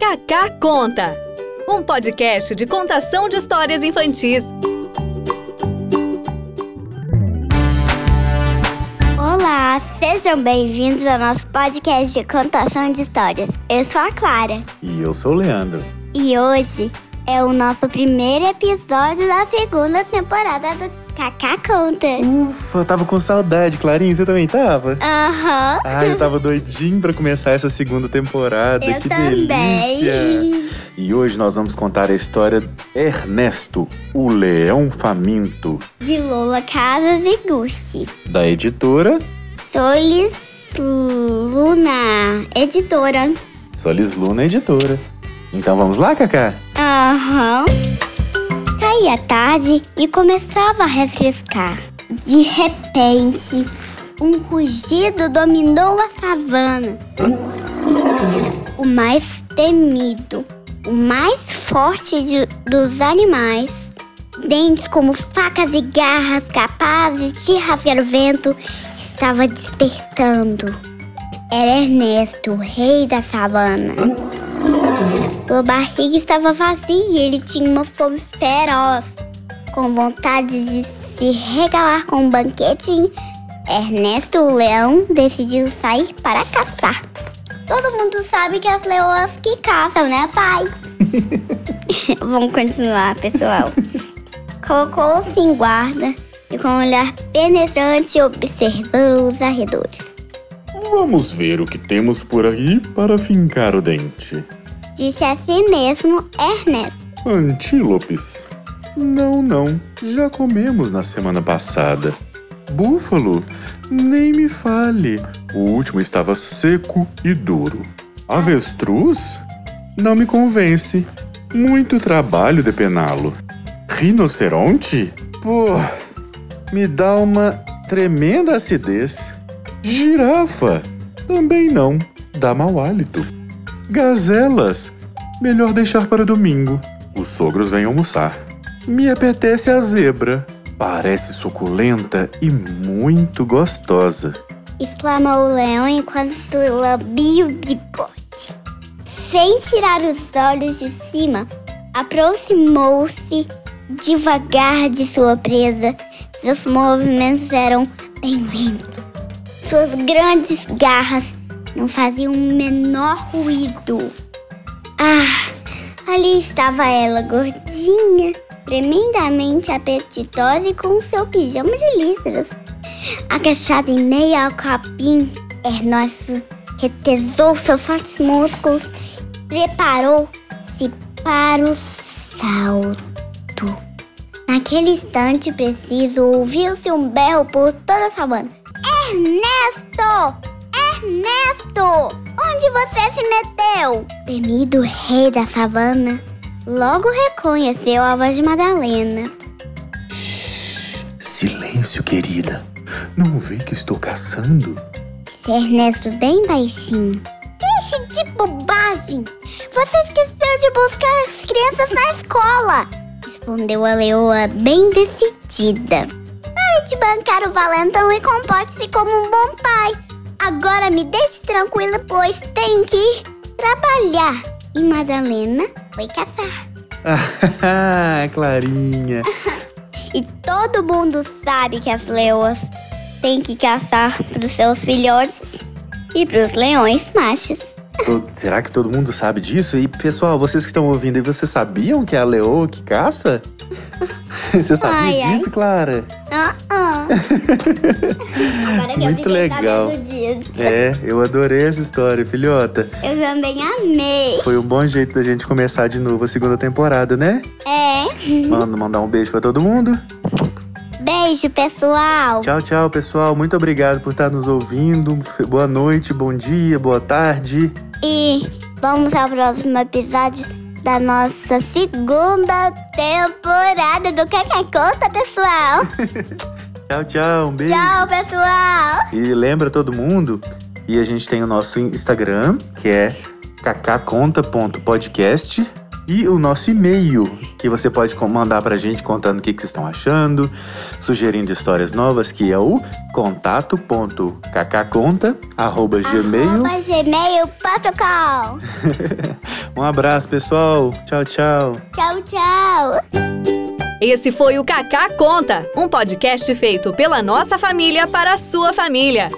Cacá Conta, um podcast de contação de histórias infantis. Olá, sejam bem-vindos ao nosso podcast de contação de histórias. Eu sou a Clara E eu sou o Leandro. e hoje é o nosso primeiro episódio da segunda temporada do Cacá Conta. Ufa, eu tava com saudade, Clarinha, você também tava? Aham. Ai, eu tava doidinho pra começar essa segunda temporada. Eu que também. delícia! E hoje nós vamos contar a história Ernesto, o Leão Faminto, De Lola Casas e Gucci. da editora Solis Luna, editora. Solis Luna Editora. Então vamos lá, Cacá? Aham. Caía tarde e começava a refrescar. De repente, um rugido dominou a savana. O mais temido, o mais forte de- dos animais. Dentes como facas e garras capazes de rasgar o vento, estava despertando. Era Ernesto, o rei da savana. Sua barriga estava vazia e ele tinha uma fome feroz. Com vontade de se regalar com um banquete, Ernesto o leão decidiu sair para caçar. Todo mundo sabe que as leoas que caçam, né, pai? Vamos continuar, pessoal. Colocou-se em guarda e com um olhar penetrante observou os arredores. Vamos ver o que temos por aí para fincar o dente. Disse a si mesmo Ernesto. Antílopes? Não, não. Já comemos na semana passada. Búfalo? Nem me fale. O último estava seco e duro. Avestruz? Não me convence. Muito trabalho depená-lo. Rinoceronte? Pô, me dá uma tremenda acidez. Girafa? Também não. Dá mau hálito. Gazelas? Melhor deixar para domingo. Os sogros vêm almoçar. Me apetece a zebra. Parece suculenta e muito gostosa. exclamou o leão enquanto lambia o bigode. Sem tirar os olhos de cima, aproximou-se devagar de sua presa. Seus movimentos eram bem lentos. Suas grandes garras não faziam o menor ruído. Ah, ali estava ela, gordinha, tremendamente apetitosa e com seu pijama de listras. Agachada em meio ao capim, Ernesto retesou seus fortes músculos e preparou-se para o salto. Naquele instante preciso, ouviu-se um berro por toda a savana. Ernesto! Ernesto! Onde você se meteu? Temido rei da savana logo reconheceu a voz de Madalena. Silêncio, querida. Não vê que estou caçando? Disse Ernesto bem baixinho. Deixe de bobagem! Você esqueceu de buscar as crianças na escola! Respondeu a leoa bem decidida. Pare de bancar o valentão e comporte-se como um bom pai. Agora me deixe tranquila, pois tenho que ir trabalhar. E Madalena foi caçar. Ah, Clarinha. E todo mundo sabe que as leoas têm que caçar para os seus filhotes e para os leões machos. Será que todo mundo sabe disso? E pessoal, vocês que estão ouvindo aí, vocês sabiam que é a leoa que caça? Você sabia Ai, ai. disso, Clara? Ah, ah. Agora que eu Muito legal. É, eu adorei essa história, filhota. Eu também amei. Foi um bom jeito da gente começar de novo a segunda temporada, né? É. Mando mandar um beijo pra todo mundo. Beijo, pessoal. Tchau, tchau, pessoal. Muito obrigado por estar nos ouvindo. Boa noite, bom dia, boa tarde. E vamos ao próximo episódio da nossa segunda temporada do Cacá Conta, pessoal. Tchau, tchau. Um beijo. Tchau, pessoal. E lembra todo mundo que a gente tem o nosso Instagram, que é cacaconta.podcast. E o nosso e-mail, que você pode mandar pra gente contando o que, que vocês estão achando, sugerindo histórias novas, que é o contato.kkconta.gmail. Arroba gmail.com. um abraço, pessoal. Tchau, tchau. Tchau, tchau. Esse foi o Kaká Conta, um podcast feito pela nossa família para a sua família.